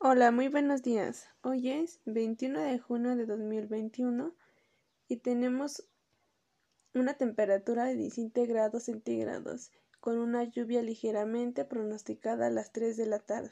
Hola, muy buenos días. Hoy es 21 de junio de 2021 y tenemos una temperatura de 17 grados centígrados con una lluvia ligeramente pronosticada a las 3 de la tarde.